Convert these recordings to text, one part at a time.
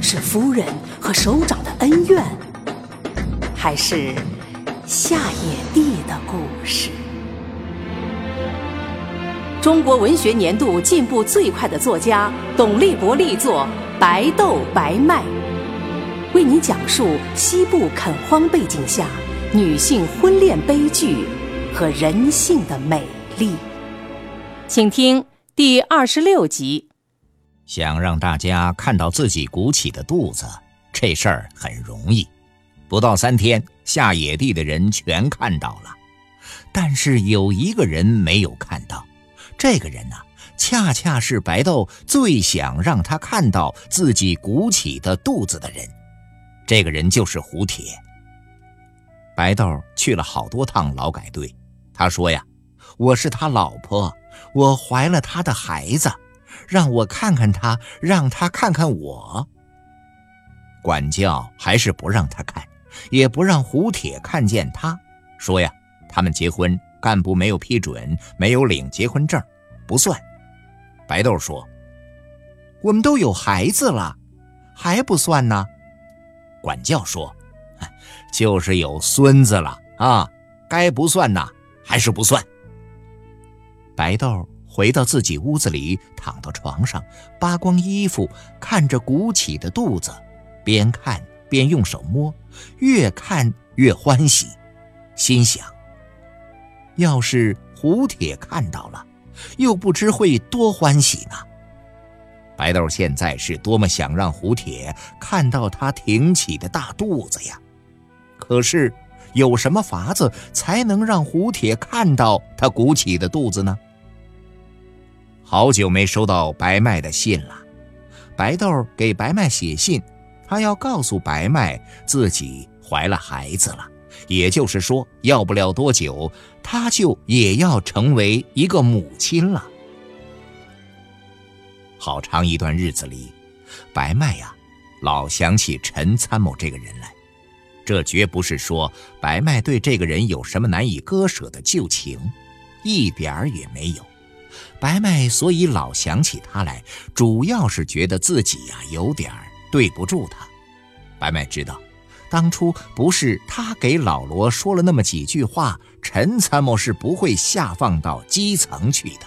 是夫人和首长的恩怨，还是下野地的故事？中国文学年度进步最快的作家董立博力作《白豆白麦》，为你讲述西部垦荒背景下女性婚恋悲剧和人性的美丽。请听第二十六集。想让大家看到自己鼓起的肚子，这事儿很容易，不到三天，下野地的人全看到了。但是有一个人没有看到。这个人呢，恰恰是白豆最想让他看到自己鼓起的肚子的人。这个人就是胡铁。白豆去了好多趟劳改队，他说呀：“我是他老婆，我怀了他的孩子，让我看看他，让他看看我。”管教还是不让他看，也不让胡铁看见他，说呀：“他们结婚。”干部没有批准，没有领结婚证，不算。白豆说：“我们都有孩子了，还不算呢。”管教说：“就是有孙子了啊，该不算呐，还是不算。”白豆回到自己屋子里，躺到床上，扒光衣服，看着鼓起的肚子，边看边用手摸，越看越欢喜，心想。要是胡铁看到了，又不知会多欢喜呢。白豆现在是多么想让胡铁看到他挺起的大肚子呀！可是，有什么法子才能让胡铁看到他鼓起的肚子呢？好久没收到白麦的信了。白豆给白麦写信，他要告诉白麦自己怀了孩子了。也就是说，要不了多久，他就也要成为一个母亲了。好长一段日子里，白麦呀，老想起陈参谋这个人来。这绝不是说白麦对这个人有什么难以割舍的旧情，一点儿也没有。白麦所以老想起他来，主要是觉得自己呀有点对不住他。白麦知道。当初不是他给老罗说了那么几句话，陈参谋是不会下放到基层去的。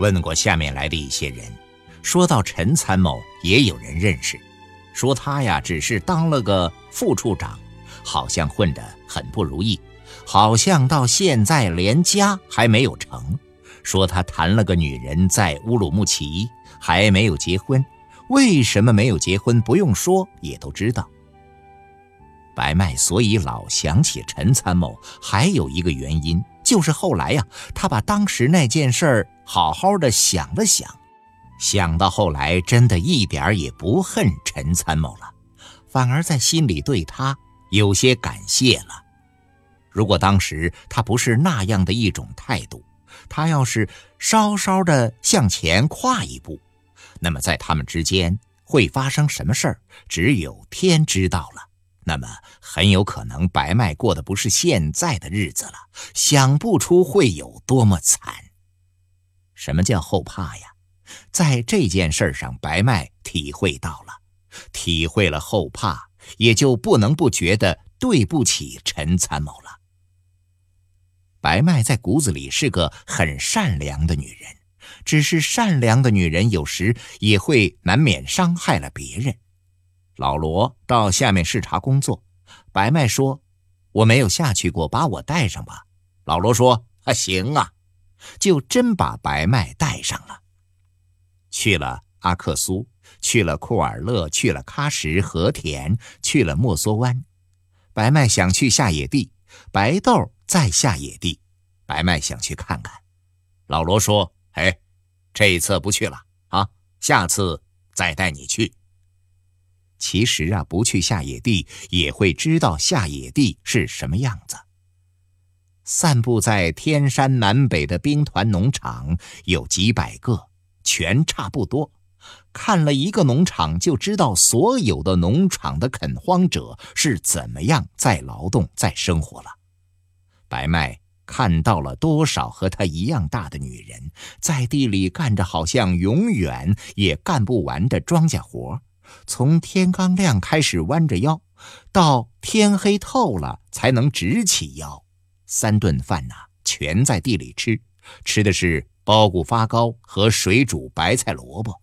问过下面来的一些人，说到陈参谋，也有人认识，说他呀只是当了个副处长，好像混得很不如意，好像到现在连家还没有成。说他谈了个女人在乌鲁木齐，还没有结婚。为什么没有结婚？不用说，也都知道。白麦所以老想起陈参谋，还有一个原因，就是后来呀，他把当时那件事儿好好的想了想，想到后来，真的一点也不恨陈参谋了，反而在心里对他有些感谢了。如果当时他不是那样的一种态度，他要是稍稍的向前跨一步，那么在他们之间会发生什么事儿，只有天知道了。那么很有可能白麦过的不是现在的日子了，想不出会有多么惨。什么叫后怕呀？在这件事上，白麦体会到了，体会了后怕，也就不能不觉得对不起陈参谋了。白麦在骨子里是个很善良的女人，只是善良的女人有时也会难免伤害了别人。老罗到下面视察工作，白麦说：“我没有下去过，把我带上吧。”老罗说：“啊，行啊，就真把白麦带上了。去了阿克苏，去了库尔勒，去了喀什、和田，去了莫梭湾。白麦想去下野地，白豆在下野地，白麦想去看看。老罗说：‘哎，这一次不去了啊，下次再带你去。’其实啊，不去下野地也会知道下野地是什么样子。散布在天山南北的兵团农场有几百个，全差不多。看了一个农场，就知道所有的农场的垦荒者是怎么样在劳动、在生活了。白麦看到了多少和他一样大的女人，在地里干着好像永远也干不完的庄稼活，从天刚亮开始弯着腰，到天黑透了才能直起腰。三顿饭呐，全在地里吃，吃的是包谷发糕和水煮白菜萝卜。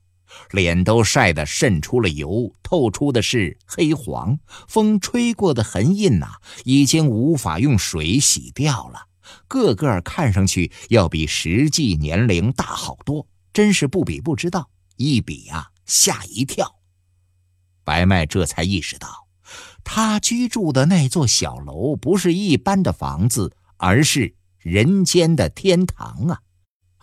脸都晒得渗出了油，透出的是黑黄，风吹过的痕印呐，已经无法用水洗掉了。个个看上去要比实际年龄大好多，真是不比不知道，一比啊吓一跳。白麦这才意识到，他居住的那座小楼不是一般的房子，而是人间的天堂啊！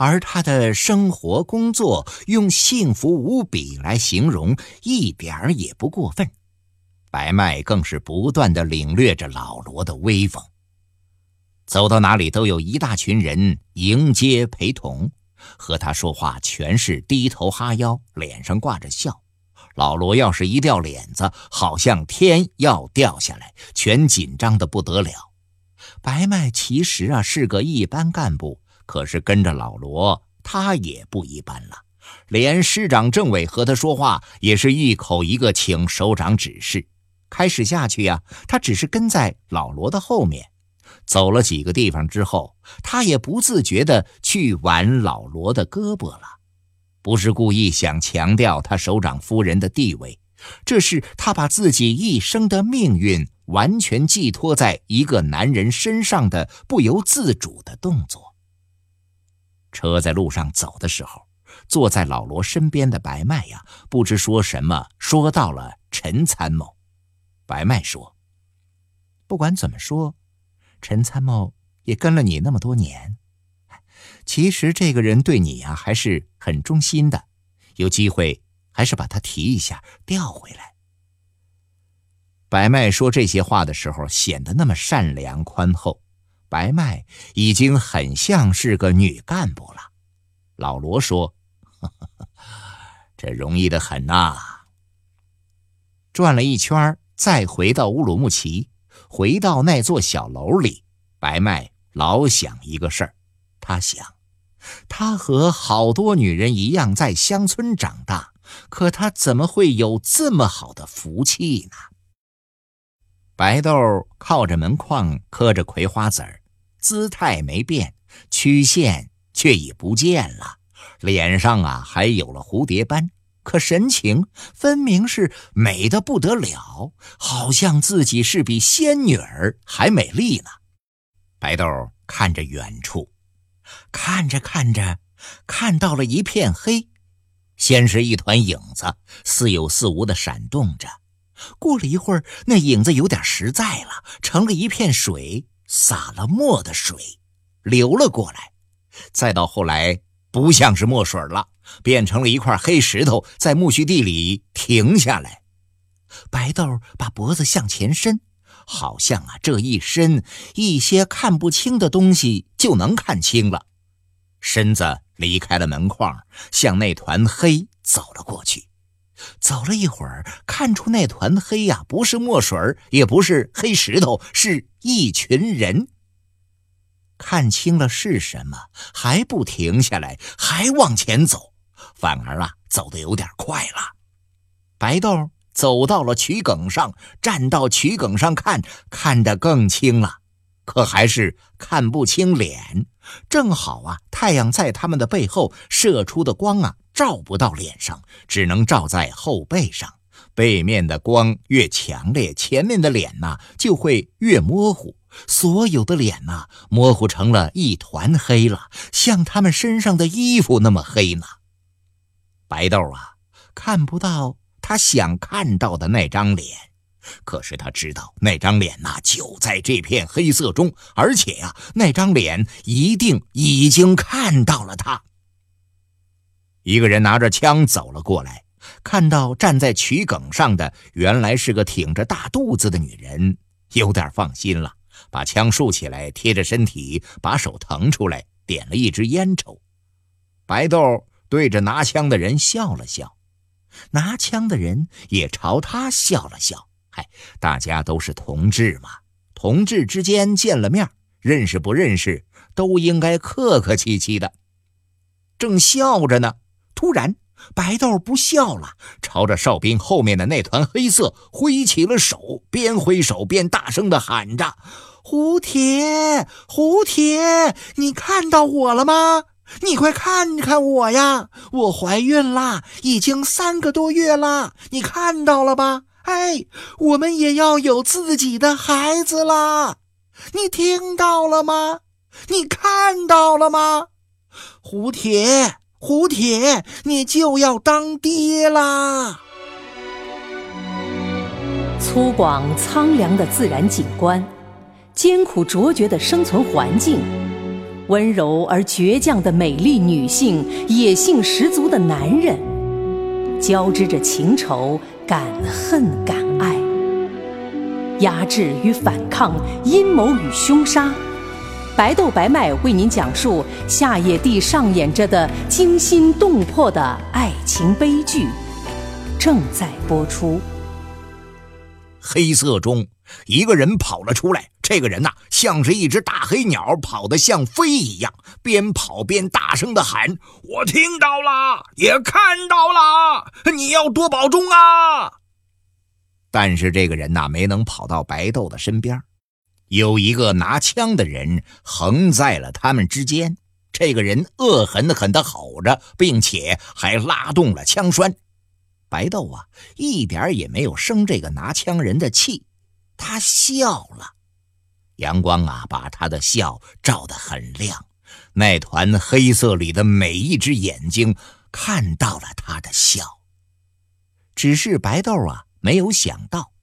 而他的生活工作用幸福无比来形容，一点儿也不过分。白麦更是不断的领略着老罗的威风，走到哪里都有一大群人迎接陪同，和他说话全是低头哈腰，脸上挂着笑。老罗要是一掉脸子，好像天要掉下来，全紧张的不得了。白麦其实啊是个一般干部。可是跟着老罗，他也不一般了。连师长、政委和他说话，也是一口一个请首长指示。开始下去呀，他只是跟在老罗的后面。走了几个地方之后，他也不自觉地去挽老罗的胳膊了。不是故意想强调他首长夫人的地位，这是他把自己一生的命运完全寄托在一个男人身上的不由自主的动作。车在路上走的时候，坐在老罗身边的白麦呀，不知说什么，说到了陈参谋。白麦说：“不管怎么说，陈参谋也跟了你那么多年，其实这个人对你呀还是很忠心的。有机会还是把他提一下，调回来。”白麦说这些话的时候，显得那么善良宽厚。白麦已经很像是个女干部了。老罗说：“这容易的很呐。”转了一圈，再回到乌鲁木齐，回到那座小楼里，白麦老想一个事儿。他想，他和好多女人一样在乡村长大，可他怎么会有这么好的福气呢？白豆靠着门框磕着葵花籽儿。姿态没变，曲线却已不见了，脸上啊还有了蝴蝶斑，可神情分明是美的不得了，好像自己是比仙女儿还美丽呢。白豆看着远处，看着看着，看到了一片黑，先是一团影子，似有似无的闪动着，过了一会儿，那影子有点实在了，成了一片水。撒了墨的水流了过来，再到后来不像是墨水了，变成了一块黑石头在苜蓿地里停下来。白豆把脖子向前伸，好像啊这一伸，一些看不清的东西就能看清了。身子离开了门框，向那团黑走了过去。走了一会儿，看出那团黑呀，不是墨水也不是黑石头，是一群人。看清了是什么，还不停下来，还往前走，反而啊，走得有点快了。白豆走到了曲梗上，站到曲梗上看，看得更清了，可还是看不清脸。正好啊，太阳在他们的背后射出的光啊。照不到脸上，只能照在后背上。背面的光越强烈，前面的脸呐就会越模糊。所有的脸呐，模糊成了一团黑了，像他们身上的衣服那么黑呢。白豆啊，看不到他想看到的那张脸，可是他知道那张脸呐就在这片黑色中，而且呀，那张脸一定已经看到了他。一个人拿着枪走了过来，看到站在曲梗上的原来是个挺着大肚子的女人，有点放心了，把枪竖起来贴着身体，把手腾出来，点了一支烟抽。白豆对着拿枪的人笑了笑，拿枪的人也朝他笑了笑。嗨，大家都是同志嘛，同志之间见了面，认识不认识，都应该客客气气的。正笑着呢，突然。白豆不笑了，朝着哨兵后面的那团黑色挥起了手，边挥手边大声的喊着：“胡铁，胡铁，你看到我了吗？你快看看我呀！我怀孕啦，已经三个多月了，你看到了吧？哎，我们也要有自己的孩子啦！你听到了吗？你看到了吗？胡铁。”胡铁，你就要当爹啦！粗犷苍凉的自然景观，艰苦卓绝的生存环境，温柔而倔强的美丽女性，野性十足的男人，交织着情仇、敢恨、敢爱，压制与反抗，阴谋与凶杀。白豆白麦为您讲述夏野地上演着的惊心动魄的爱情悲剧，正在播出。黑色中，一个人跑了出来。这个人呐，像是一只大黑鸟，跑得像飞一样，边跑边大声的喊：“我听到了，也看到了，你要多保重啊！”但是这个人呐，没能跑到白豆的身边。有一个拿枪的人横在了他们之间，这个人恶狠狠地吼着，并且还拉动了枪栓。白豆啊，一点也没有生这个拿枪人的气，他笑了。阳光啊，把他的笑照得很亮，那团黑色里的每一只眼睛看到了他的笑。只是白豆啊，没有想到。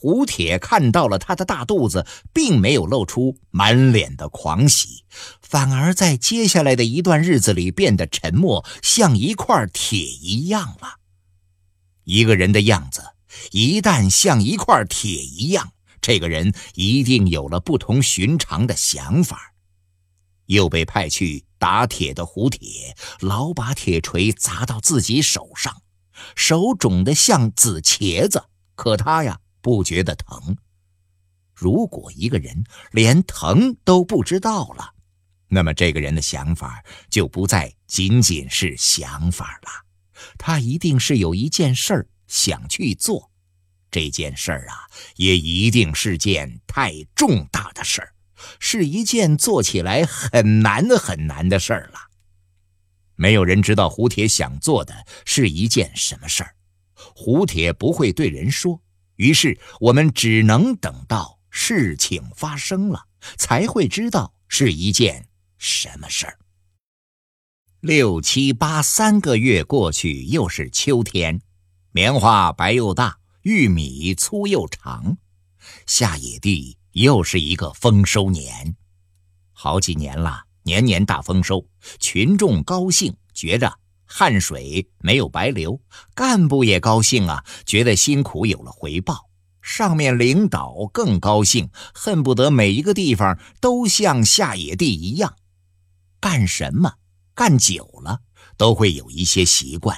胡铁看到了他的大肚子，并没有露出满脸的狂喜，反而在接下来的一段日子里变得沉默，像一块铁一样了。一个人的样子一旦像一块铁一样，这个人一定有了不同寻常的想法。又被派去打铁的胡铁，老把铁锤砸到自己手上，手肿得像紫茄子，可他呀。不觉得疼。如果一个人连疼都不知道了，那么这个人的想法就不再仅仅是想法了，他一定是有一件事儿想去做。这件事儿啊，也一定是件太重大的事儿，是一件做起来很难很难的事儿了。没有人知道胡铁想做的是一件什么事儿，胡铁不会对人说。于是我们只能等到事情发生了，才会知道是一件什么事儿。六七八三个月过去，又是秋天，棉花白又大，玉米粗又长，下野地又是一个丰收年。好几年了，年年大丰收，群众高兴，觉着。汗水没有白流，干部也高兴啊，觉得辛苦有了回报。上面领导更高兴，恨不得每一个地方都像下野地一样。干什么？干久了都会有一些习惯。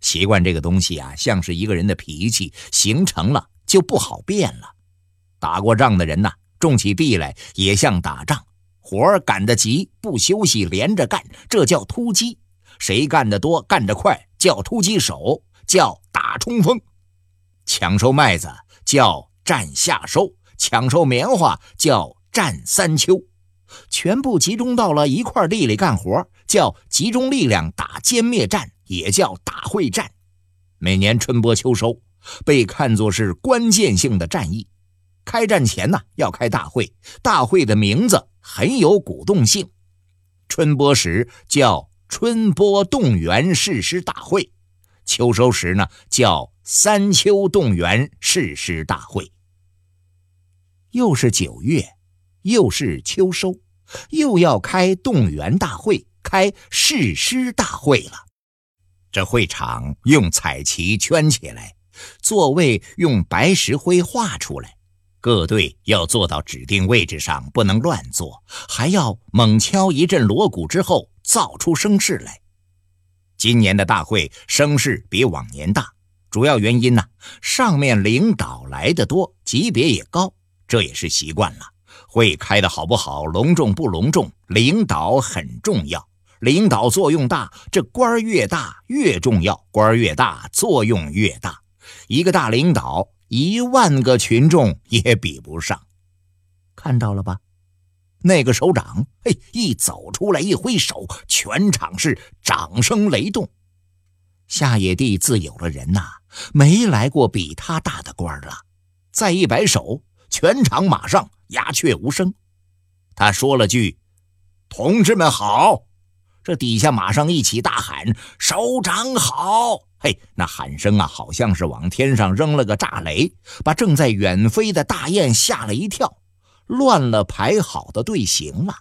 习惯这个东西啊，像是一个人的脾气，形成了就不好变了。打过仗的人呐，种起地来也像打仗，活儿赶得急，不休息，连着干，这叫突击。谁干得多、干得快，叫突击手，叫打冲锋；抢收麦子叫占夏收，抢收棉花叫占三秋。全部集中到了一块地里干活，叫集中力量打歼灭战，也叫打会战。每年春播秋收，被看作是关键性的战役。开战前呢，要开大会，大会的名字很有鼓动性。春播时叫。春播动员誓师大会，秋收时呢叫三秋动员誓师大会。又是九月，又是秋收，又要开动员大会、开誓师大会了。这会场用彩旗圈起来，座位用白石灰画出来，各队要坐到指定位置上，不能乱坐，还要猛敲一阵锣鼓之后造出声势来。今年的大会声势比往年大，主要原因呢，上面领导来的多，级别也高，这也是习惯了。会开的好不好，隆重不隆重，领导很重要。领导作用大，这官儿越大越重要，官儿越大作用越大。一个大领导，一万个群众也比不上。看到了吧？那个首长，嘿，一走出来一挥手，全场是掌声雷动。夏野地自有了人呐，没来过比他大的官了。再一摆手，全场马上鸦雀无声。他说了句：“同志们好。”这底下马上一起大喊：“首长好！”嘿，那喊声啊，好像是往天上扔了个炸雷，把正在远飞的大雁吓了一跳，乱了排好的队形了。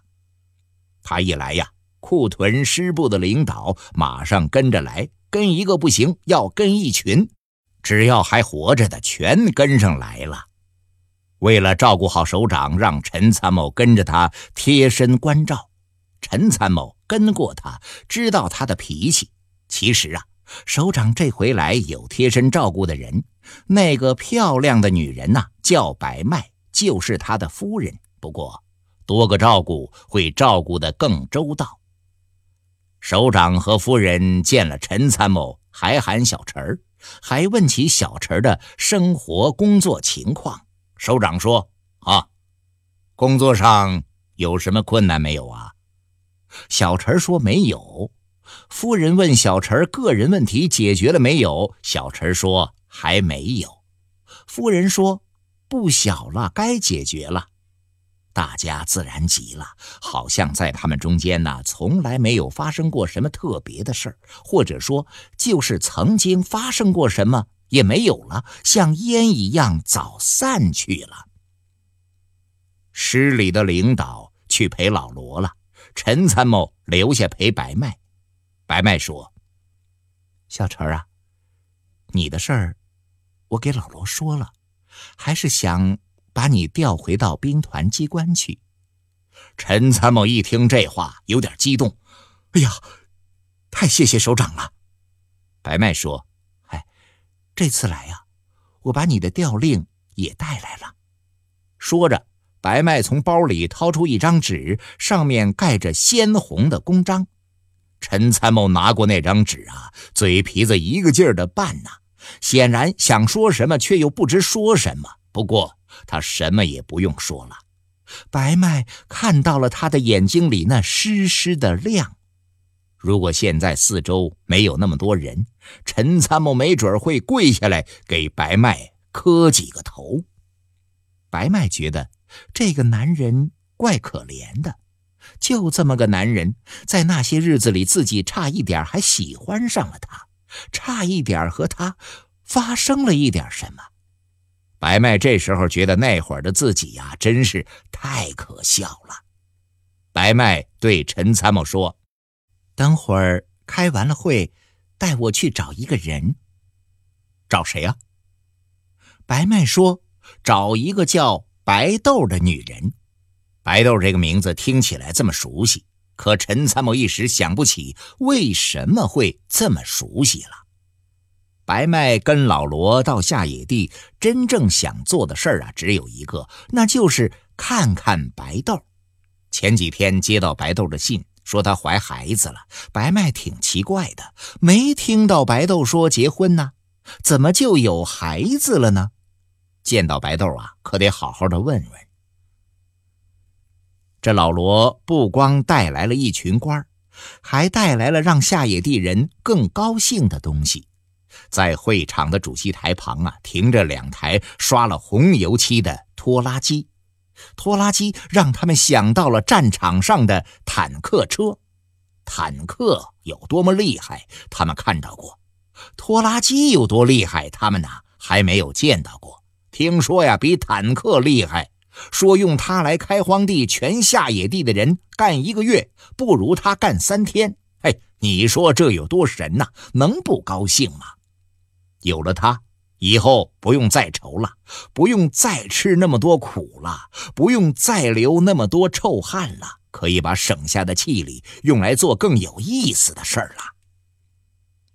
他一来呀，库屯师部的领导马上跟着来，跟一个不行，要跟一群，只要还活着的全跟上来了。为了照顾好首长，让陈参谋跟着他贴身关照。陈参谋跟过他，知道他的脾气。其实啊，首长这回来有贴身照顾的人，那个漂亮的女人呐，叫白麦，就是他的夫人。不过多个照顾会照顾得更周到。首长和夫人见了陈参谋，还喊小陈儿，还问起小陈儿的生活工作情况。首长说：“啊，工作上有什么困难没有啊？”小陈儿说没有，夫人问小陈个人问题解决了没有？小陈说还没有。夫人说不小了，该解决了。大家自然急了，好像在他们中间呢，从来没有发生过什么特别的事儿，或者说就是曾经发生过什么也没有了，像烟一样早散去了。师里的领导去陪老罗了。陈参谋留下陪白麦。白麦说：“小陈啊，你的事儿，我给老罗说了，还是想把你调回到兵团机关去。”陈参谋一听这话，有点激动：“哎呀，太谢谢首长了！”白麦说：“哎，这次来呀，我把你的调令也带来了。”说着。白麦从包里掏出一张纸，上面盖着鲜红的公章。陈参谋拿过那张纸啊，嘴皮子一个劲儿的拌呐，显然想说什么，却又不知说什么。不过他什么也不用说了。白麦看到了他的眼睛里那湿湿的亮。如果现在四周没有那么多人，陈参谋没准会跪下来给白麦磕几个头。白麦觉得。这个男人怪可怜的，就这么个男人，在那些日子里，自己差一点还喜欢上了他，差一点和他发生了一点什么。白麦这时候觉得那会儿的自己呀，真是太可笑了。白麦对陈参谋说：“等会儿开完了会，带我去找一个人。找谁呀？”白麦说：“找一个叫……”白豆的女人，白豆这个名字听起来这么熟悉，可陈参谋一时想不起为什么会这么熟悉了。白麦跟老罗到下野地，真正想做的事儿啊，只有一个，那就是看看白豆。前几天接到白豆的信，说她怀孩子了。白麦挺奇怪的，没听到白豆说结婚呢，怎么就有孩子了呢？见到白豆啊，可得好好的问问。这老罗不光带来了一群官儿还带来了让下野地人更高兴的东西。在会场的主席台旁啊，停着两台刷了红油漆的拖拉机。拖拉机让他们想到了战场上的坦克车。坦克有多么厉害，他们看到过；拖拉机有多厉害，他们呢还没有见到过。听说呀，比坦克厉害。说用它来开荒地，全下野地的人干一个月，不如他干三天。哎，你说这有多神呐？能不高兴吗？有了他，以后不用再愁了，不用再吃那么多苦了，不用再流那么多臭汗了，可以把省下的气力用来做更有意思的事儿了。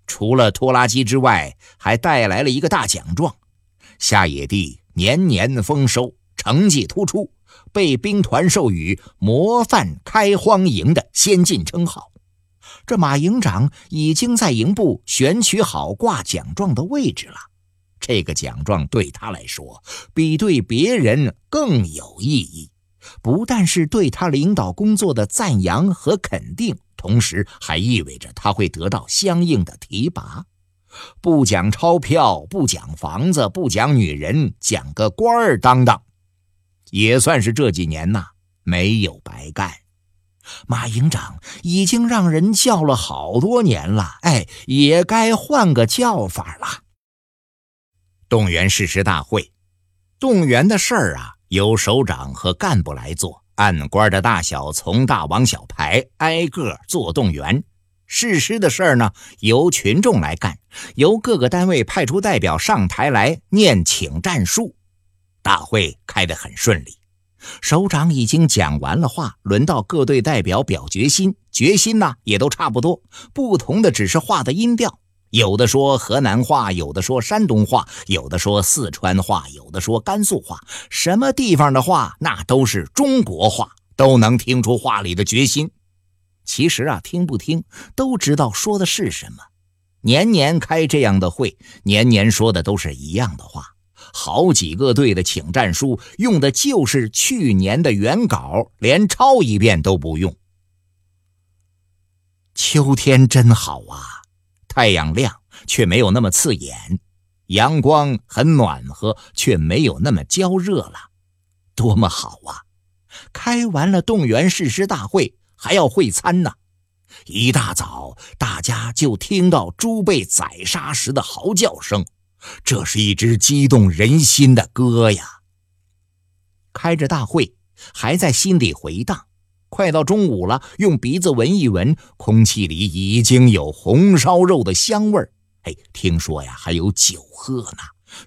除了拖拉机之外，还带来了一个大奖状：下野地年年丰收，成绩突出，被兵团授予“模范开荒营”的先进称号。这马营长已经在营部选取好挂奖状的位置了。这个奖状对他来说，比对别人更有意义，不但是对他领导工作的赞扬和肯定，同时还意味着他会得到相应的提拔。不讲钞票，不讲房子，不讲女人，讲个官儿当当，也算是这几年呐没有白干。马营长已经让人叫了好多年了，哎，也该换个叫法了。动员誓师大会，动员的事儿啊，由首长和干部来做，按官的大小从大往小排，挨个做动员。誓师的事儿呢，由群众来干，由各个单位派出代表上台来念请战书。大会开得很顺利。首长已经讲完了话，轮到各队代表表决心。决心呢，也都差不多，不同的只是话的音调。有的说河南话，有的说山东话，有的说四川话，有的说甘肃话。什么地方的话，那都是中国话，都能听出话里的决心。其实啊，听不听都知道说的是什么。年年开这样的会，年年说的都是一样的话。好几个队的请战书用的就是去年的原稿，连抄一遍都不用。秋天真好啊，太阳亮却没有那么刺眼，阳光很暖和却没有那么焦热了，多么好啊！开完了动员誓师大会，还要会餐呢。一大早，大家就听到猪被宰杀时的嚎叫声。这是一支激动人心的歌呀！开着大会，还在心里回荡。快到中午了，用鼻子闻一闻，空气里已经有红烧肉的香味儿。哎，听说呀，还有酒喝呢。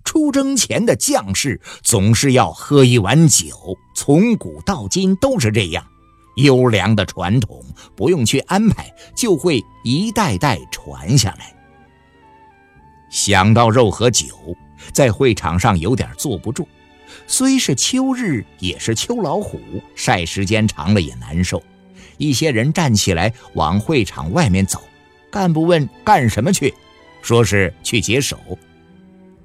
出征前的将士总是要喝一碗酒，从古到今都是这样。优良的传统，不用去安排，就会一代代传下来。想到肉和酒，在会场上有点坐不住。虽是秋日，也是秋老虎，晒时间长了也难受。一些人站起来往会场外面走。干部问干什么去，说是去解手。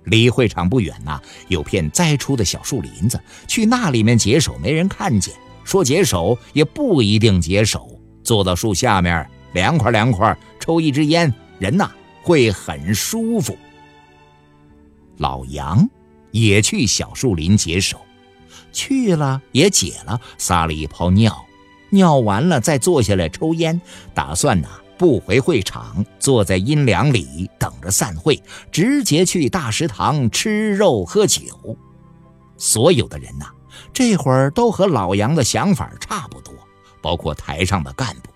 离会场不远呐，有片栽出的小树林子，去那里面解手没人看见。说解手也不一定解手，坐到树下面凉快凉快，抽一支烟，人呐。会很舒服。老杨也去小树林解手，去了也解了，撒了一泡尿，尿完了再坐下来抽烟，打算呢不回会场，坐在阴凉里等着散会，直接去大食堂吃肉喝酒。所有的人呐，这会儿都和老杨的想法差不多，包括台上的干部。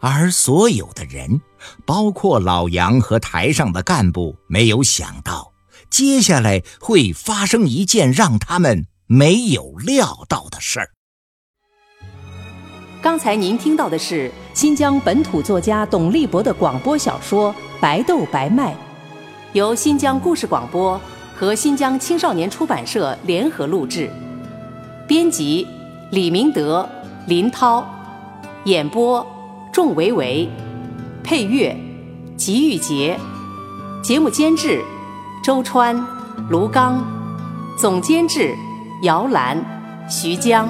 而所有的人，包括老杨和台上的干部，没有想到接下来会发生一件让他们没有料到的事儿。刚才您听到的是新疆本土作家董立博的广播小说《白豆白麦》，由新疆故事广播和新疆青少年出版社联合录制，编辑李明德、林涛，演播。仲维维，配乐，吉玉杰，节目监制，周川，卢刚，总监制，姚兰，徐江。